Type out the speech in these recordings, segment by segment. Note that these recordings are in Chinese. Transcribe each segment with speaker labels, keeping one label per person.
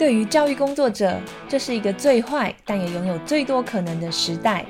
Speaker 1: 对于教育工作者，这是一个最坏但也拥有最多可能的时代。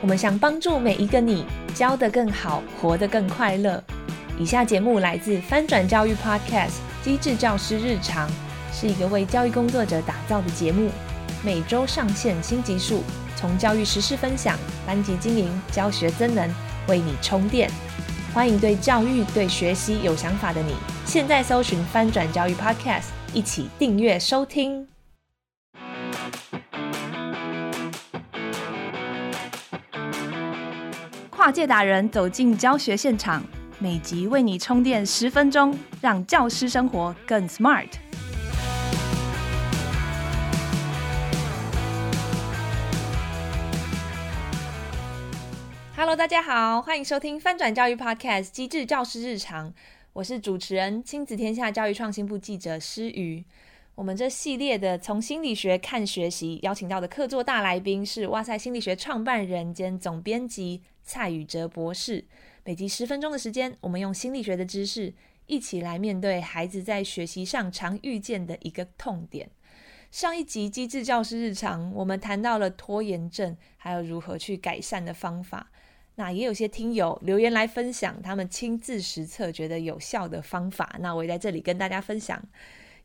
Speaker 1: 我们想帮助每一个你，教得更好，活得更快乐。以下节目来自翻转教育 Podcast《机智教师日常》，是一个为教育工作者打造的节目，每周上线新集数，从教育实事分享、班级经营、教学增能，为你充电。欢迎对教育、对学习有想法的你，现在搜寻翻转教育 Podcast。一起订阅收听。跨界达人走进教学现场，每集为你充电十分钟，让教师生活更 smart。Hello，大家好，欢迎收听翻转教育 Podcast《机智教师日常》。我是主持人亲子天下教育创新部记者诗瑜。我们这系列的从心理学看学习，邀请到的客座大来宾是哇塞心理学创办人兼总编辑蔡宇哲博士。每集十分钟的时间，我们用心理学的知识，一起来面对孩子在学习上常遇见的一个痛点。上一集机智教师日常，我们谈到了拖延症，还有如何去改善的方法。那也有些听友留言来分享他们亲自实测觉得有效的方法，那我也在这里跟大家分享。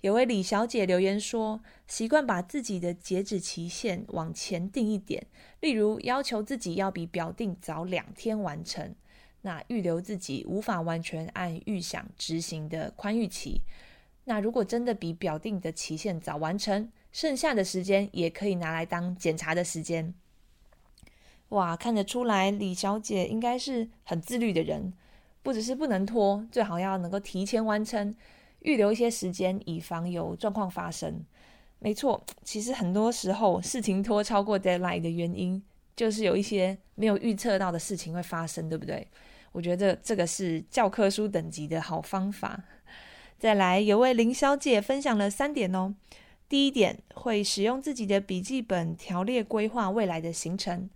Speaker 1: 有位李小姐留言说，习惯把自己的截止期限往前定一点，例如要求自己要比表定早两天完成，那预留自己无法完全按预想执行的宽裕期。那如果真的比表定的期限早完成，剩下的时间也可以拿来当检查的时间。哇，看得出来李小姐应该是很自律的人，不只是不能拖，最好要能够提前完成，预留一些时间，以防有状况发生。没错，其实很多时候事情拖超过 deadline 的原因，就是有一些没有预测到的事情会发生，对不对？我觉得这个是教科书等级的好方法。再来，有位林小姐分享了三点哦。第一点，会使用自己的笔记本条列规划未来的行程。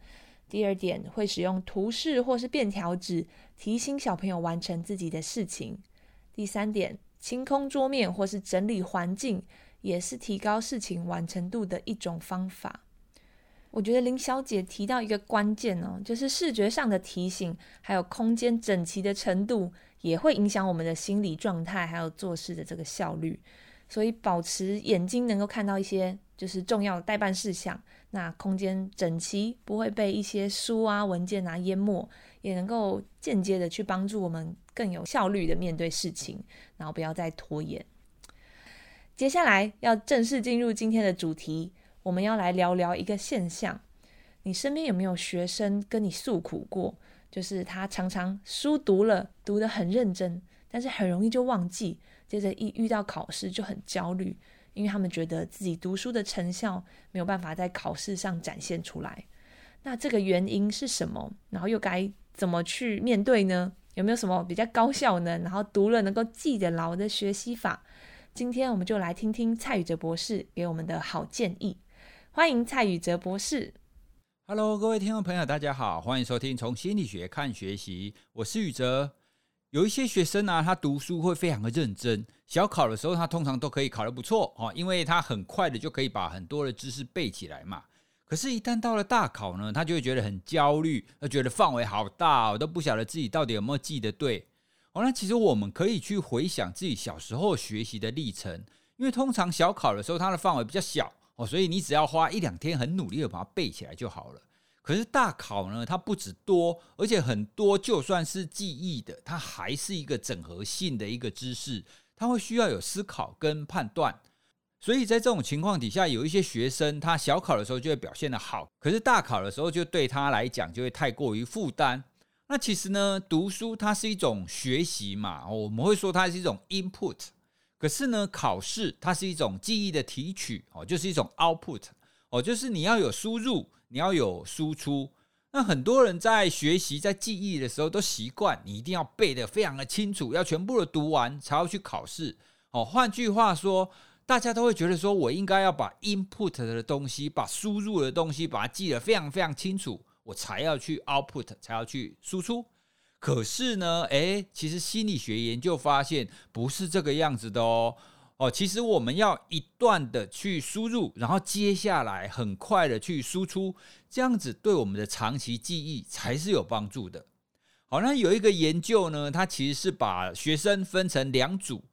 Speaker 1: 第二点，会使用图示或是便条纸提醒小朋友完成自己的事情。第三点，清空桌面或是整理环境，也是提高事情完成度的一种方法。我觉得林小姐提到一个关键哦，就是视觉上的提醒，还有空间整齐的程度，也会影响我们的心理状态，还有做事的这个效率。所以保持眼睛能够看到一些就是重要的代办事项，那空间整齐，不会被一些书啊文件啊淹没，也能够间接的去帮助我们更有效率的面对事情，然后不要再拖延。接下来要正式进入今天的主题，我们要来聊聊一个现象。你身边有没有学生跟你诉苦过？就是他常常书读了，读得很认真，但是很容易就忘记。接着一遇到考试就很焦虑，因为他们觉得自己读书的成效没有办法在考试上展现出来。那这个原因是什么？然后又该怎么去面对呢？有没有什么比较高效呢？然后读了能够记得牢的学习法？今天我们就来听听蔡宇哲博士给我们的好建议。欢迎蔡宇哲博士。
Speaker 2: Hello，各位听众朋友，大家好，欢迎收听从心理学看学习，我是宇哲。有一些学生呢、啊，他读书会非常的认真。小考的时候，他通常都可以考得不错哦，因为他很快的就可以把很多的知识背起来嘛。可是，一旦到了大考呢，他就会觉得很焦虑，他觉得范围好大，我都不晓得自己到底有没有记得对。哦，那其实我们可以去回想自己小时候学习的历程，因为通常小考的时候，它的范围比较小哦，所以你只要花一两天很努力的把它背起来就好了。可是大考呢，它不止多，而且很多就算是记忆的，它还是一个整合性的一个知识，它会需要有思考跟判断。所以在这种情况底下，有一些学生他小考的时候就会表现得好，可是大考的时候就对他来讲就会太过于负担。那其实呢，读书它是一种学习嘛，我们会说它是一种 input，可是呢，考试它是一种记忆的提取，哦，就是一种 output，哦，就是你要有输入。你要有输出，那很多人在学习、在记忆的时候都习惯，你一定要背得非常的清楚，要全部的读完才要去考试。哦，换句话说，大家都会觉得说，我应该要把 input 的东西、把输入的东西，把它记得非常非常清楚，我才要去 output，才要去输出。可是呢，诶，其实心理学研究发现不是这个样子的哦。哦，其实我们要一段的去输入，然后接下来很快的去输出，这样子对我们的长期记忆才是有帮助的。好，那有一个研究呢，它其实是把学生分成两组，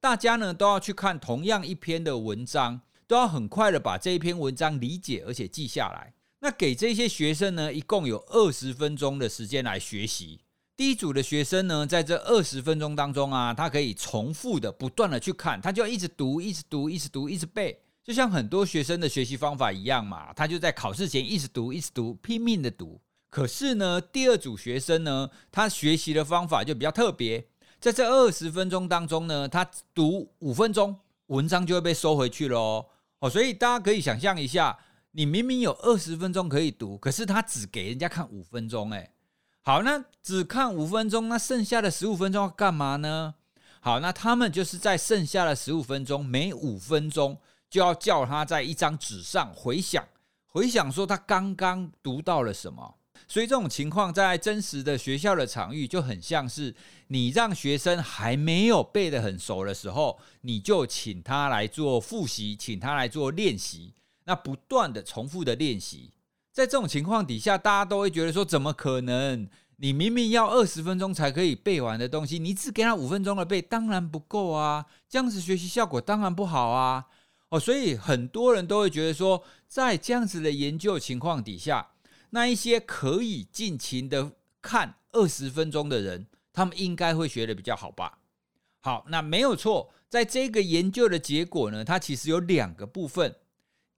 Speaker 2: 大家呢都要去看同样一篇的文章，都要很快的把这一篇文章理解而且记下来。那给这些学生呢，一共有二十分钟的时间来学习。第一组的学生呢，在这二十分钟当中啊，他可以重复的、不断的去看，他就要一直读、一直读、一直读、一直背，就像很多学生的学习方法一样嘛。他就在考试前一直读、一直读、拼命的读。可是呢，第二组学生呢，他学习的方法就比较特别，在这二十分钟当中呢，他读五分钟，文章就会被收回去了哦。哦，所以大家可以想象一下，你明明有二十分钟可以读，可是他只给人家看五分钟，诶。好，那只看五分钟，那剩下的十五分钟要干嘛呢？好，那他们就是在剩下的十五分钟，每五分钟就要叫他在一张纸上回想，回想说他刚刚读到了什么。所以这种情况在真实的学校的场域就很像是你让学生还没有背得很熟的时候，你就请他来做复习，请他来做练习，那不断的重复的练习。在这种情况底下，大家都会觉得说：怎么可能？你明明要二十分钟才可以背完的东西，你只给他五分钟的背，当然不够啊！这样子学习效果当然不好啊！哦，所以很多人都会觉得说，在这样子的研究情况底下，那一些可以尽情的看二十分钟的人，他们应该会学得比较好吧？好，那没有错，在这个研究的结果呢，它其实有两个部分。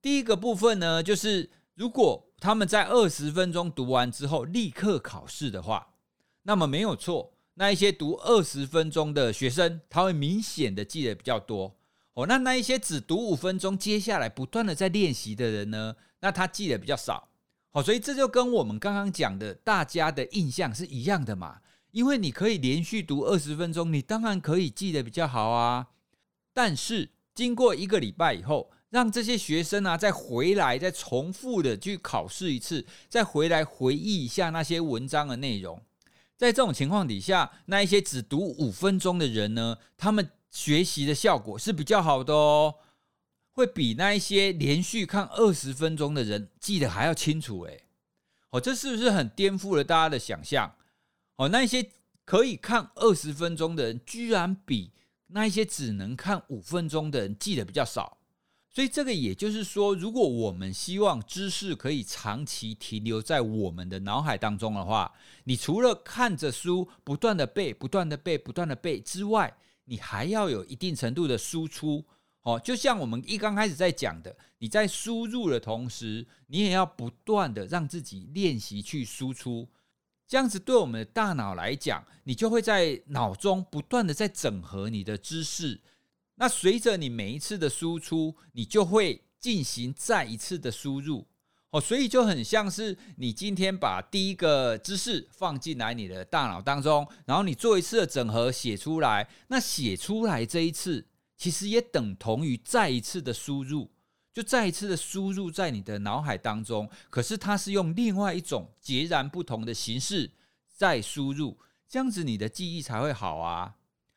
Speaker 2: 第一个部分呢，就是如果他们在二十分钟读完之后立刻考试的话，那么没有错。那一些读二十分钟的学生，他会明显的记得比较多哦。那那一些只读五分钟，接下来不断的在练习的人呢，那他记得比较少。好，所以这就跟我们刚刚讲的大家的印象是一样的嘛。因为你可以连续读二十分钟，你当然可以记得比较好啊。但是经过一个礼拜以后，让这些学生啊，再回来，再重复的去考试一次，再回来回忆一下那些文章的内容。在这种情况底下，那一些只读五分钟的人呢，他们学习的效果是比较好的哦，会比那一些连续看二十分钟的人记得还要清楚。诶，哦，这是不是很颠覆了大家的想象？哦，那一些可以看二十分钟的人，居然比那一些只能看五分钟的人记得比较少。所以这个也就是说，如果我们希望知识可以长期停留在我们的脑海当中的话，你除了看着书不断的背、不断的背、不断的背之外，你还要有一定程度的输出。哦，就像我们一刚开始在讲的，你在输入的同时，你也要不断的让自己练习去输出。这样子对我们的大脑来讲，你就会在脑中不断的在整合你的知识。那随着你每一次的输出，你就会进行再一次的输入，哦，所以就很像是你今天把第一个知识放进来你的大脑当中，然后你做一次的整合写出来，那写出来这一次其实也等同于再一次的输入，就再一次的输入在你的脑海当中，可是它是用另外一种截然不同的形式再输入，这样子你的记忆才会好啊。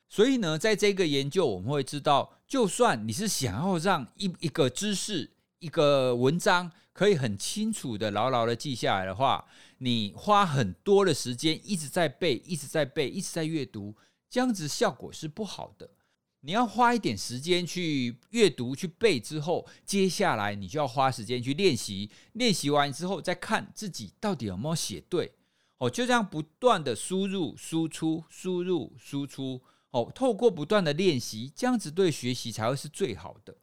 Speaker 2: 所以呢，在这个研究，我们会知道，就算你是想要让一一个知识、一个文章可以很清楚的、牢牢的记下来的话，你花很多的时间一直在背、一直在背、一直在阅读，这样子效果是不好的。你要花一点时间去阅读、去背之后，接下来你就要花时间去练习，练习完之后再看自己到底有没有写对。哦，就这样不断的输入、输出、输入、输出。哦，透过不断的练习，这样子对学习才会是最好的。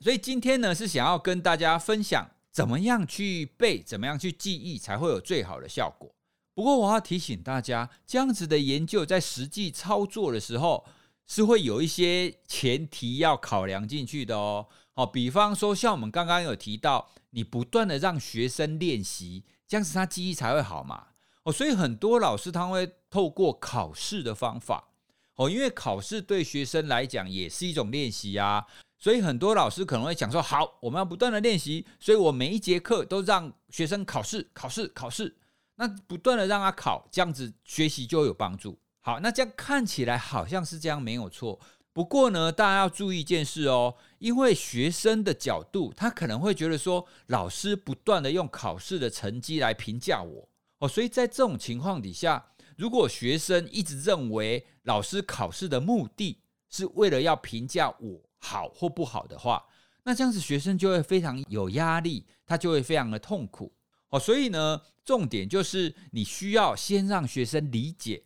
Speaker 2: 所以今天呢，是想要跟大家分享怎么样去背，怎么样去记忆，才会有最好的效果。不过我要提醒大家，这样子的研究在实际操作的时候，是会有一些前提要考量进去的哦。好，比方说像我们刚刚有提到，你不断的让学生练习，这样子他记忆才会好嘛。哦，所以很多老师他会透过考试的方法。哦，因为考试对学生来讲也是一种练习啊，所以很多老师可能会讲说：好，我们要不断的练习，所以我每一节课都让学生考试、考试、考试，那不断的让他考，这样子学习就有帮助。好，那这样看起来好像是这样没有错，不过呢，大家要注意一件事哦，因为学生的角度，他可能会觉得说，老师不断的用考试的成绩来评价我。哦，所以在这种情况底下，如果学生一直认为老师考试的目的是为了要评价我好或不好的话，那这样子学生就会非常有压力，他就会非常的痛苦哦。所以呢，重点就是你需要先让学生理解，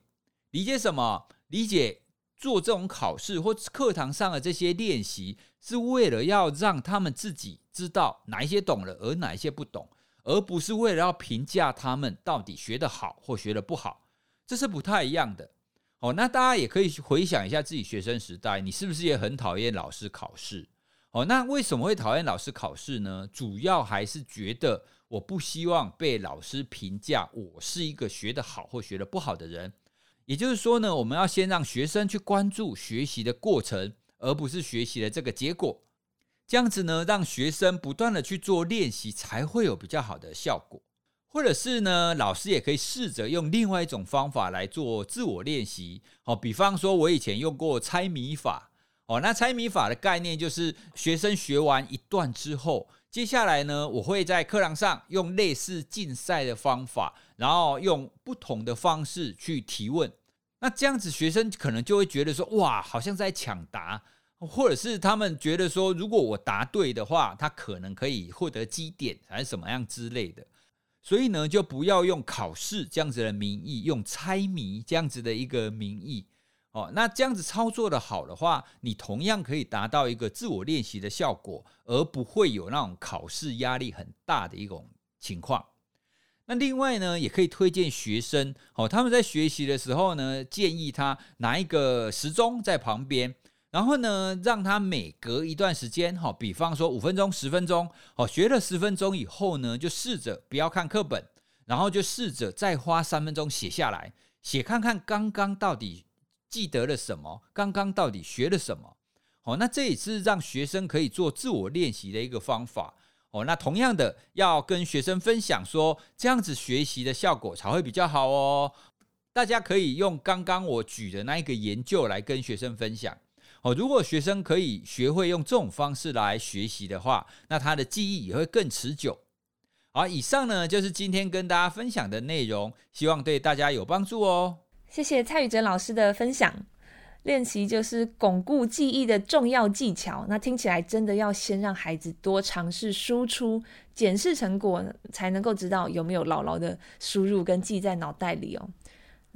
Speaker 2: 理解什么？理解。做这种考试或课堂上的这些练习，是为了要让他们自己知道哪一些懂了，而哪一些不懂，而不是为了要评价他们到底学得好或学得不好，这是不太一样的。哦，那大家也可以回想一下自己学生时代，你是不是也很讨厌老师考试？哦，那为什么会讨厌老师考试呢？主要还是觉得我不希望被老师评价我是一个学得好或学得不好的人。也就是说呢，我们要先让学生去关注学习的过程，而不是学习的这个结果。这样子呢，让学生不断的去做练习，才会有比较好的效果。或者是呢，老师也可以试着用另外一种方法来做自我练习。哦，比方说，我以前用过猜谜法。哦，那猜谜法的概念就是，学生学完一段之后，接下来呢，我会在课堂上用类似竞赛的方法。然后用不同的方式去提问，那这样子学生可能就会觉得说，哇，好像在抢答，或者是他们觉得说，如果我答对的话，他可能可以获得积点，还是什么样之类的。所以呢，就不要用考试这样子的名义，用猜谜这样子的一个名义哦。那这样子操作的好的话，你同样可以达到一个自我练习的效果，而不会有那种考试压力很大的一种情况。那另外呢，也可以推荐学生哦，他们在学习的时候呢，建议他拿一个时钟在旁边，然后呢，让他每隔一段时间，哈，比方说五分钟、十分钟，哦，学了十分钟以后呢，就试着不要看课本，然后就试着再花三分钟写下来，写看看刚刚到底记得了什么，刚刚到底学了什么，哦，那这也是让学生可以做自我练习的一个方法。哦，那同样的要跟学生分享说，这样子学习的效果才会比较好哦。大家可以用刚刚我举的那一个研究来跟学生分享。哦，如果学生可以学会用这种方式来学习的话，那他的记忆也会更持久。好，以上呢就是今天跟大家分享的内容，希望对大家有帮助哦。
Speaker 1: 谢谢蔡宇哲老师的分享。练习就是巩固记忆的重要技巧。那听起来真的要先让孩子多尝试输出、检视成果，才能够知道有没有牢牢的输入跟记在脑袋里哦。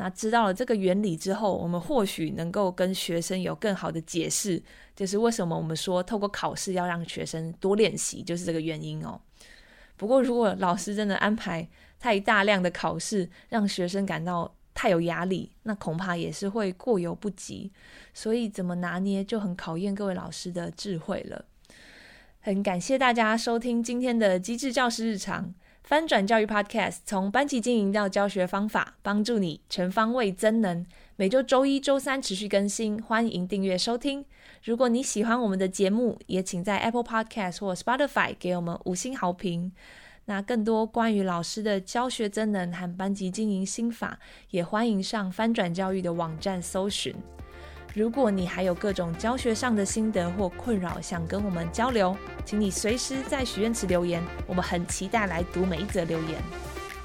Speaker 1: 那知道了这个原理之后，我们或许能够跟学生有更好的解释，就是为什么我们说透过考试要让学生多练习，就是这个原因哦。不过，如果老师真的安排太大量的考试，让学生感到太有压力，那恐怕也是会过犹不及。所以怎么拿捏就很考验各位老师的智慧了。很感谢大家收听今天的机智教师日常翻转教育 Podcast，从班级经营到教学方法，帮助你全方位增能。每周周一、周三持续更新，欢迎订阅收听。如果你喜欢我们的节目，也请在 Apple Podcast 或 Spotify 给我们五星好评。那更多关于老师的教学增能和班级经营心法，也欢迎上翻转教育的网站搜寻。如果你还有各种教学上的心得或困扰，想跟我们交流，请你随时在许愿池留言，我们很期待来读每一则留言。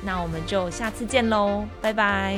Speaker 1: 那我们就下次见喽，拜拜。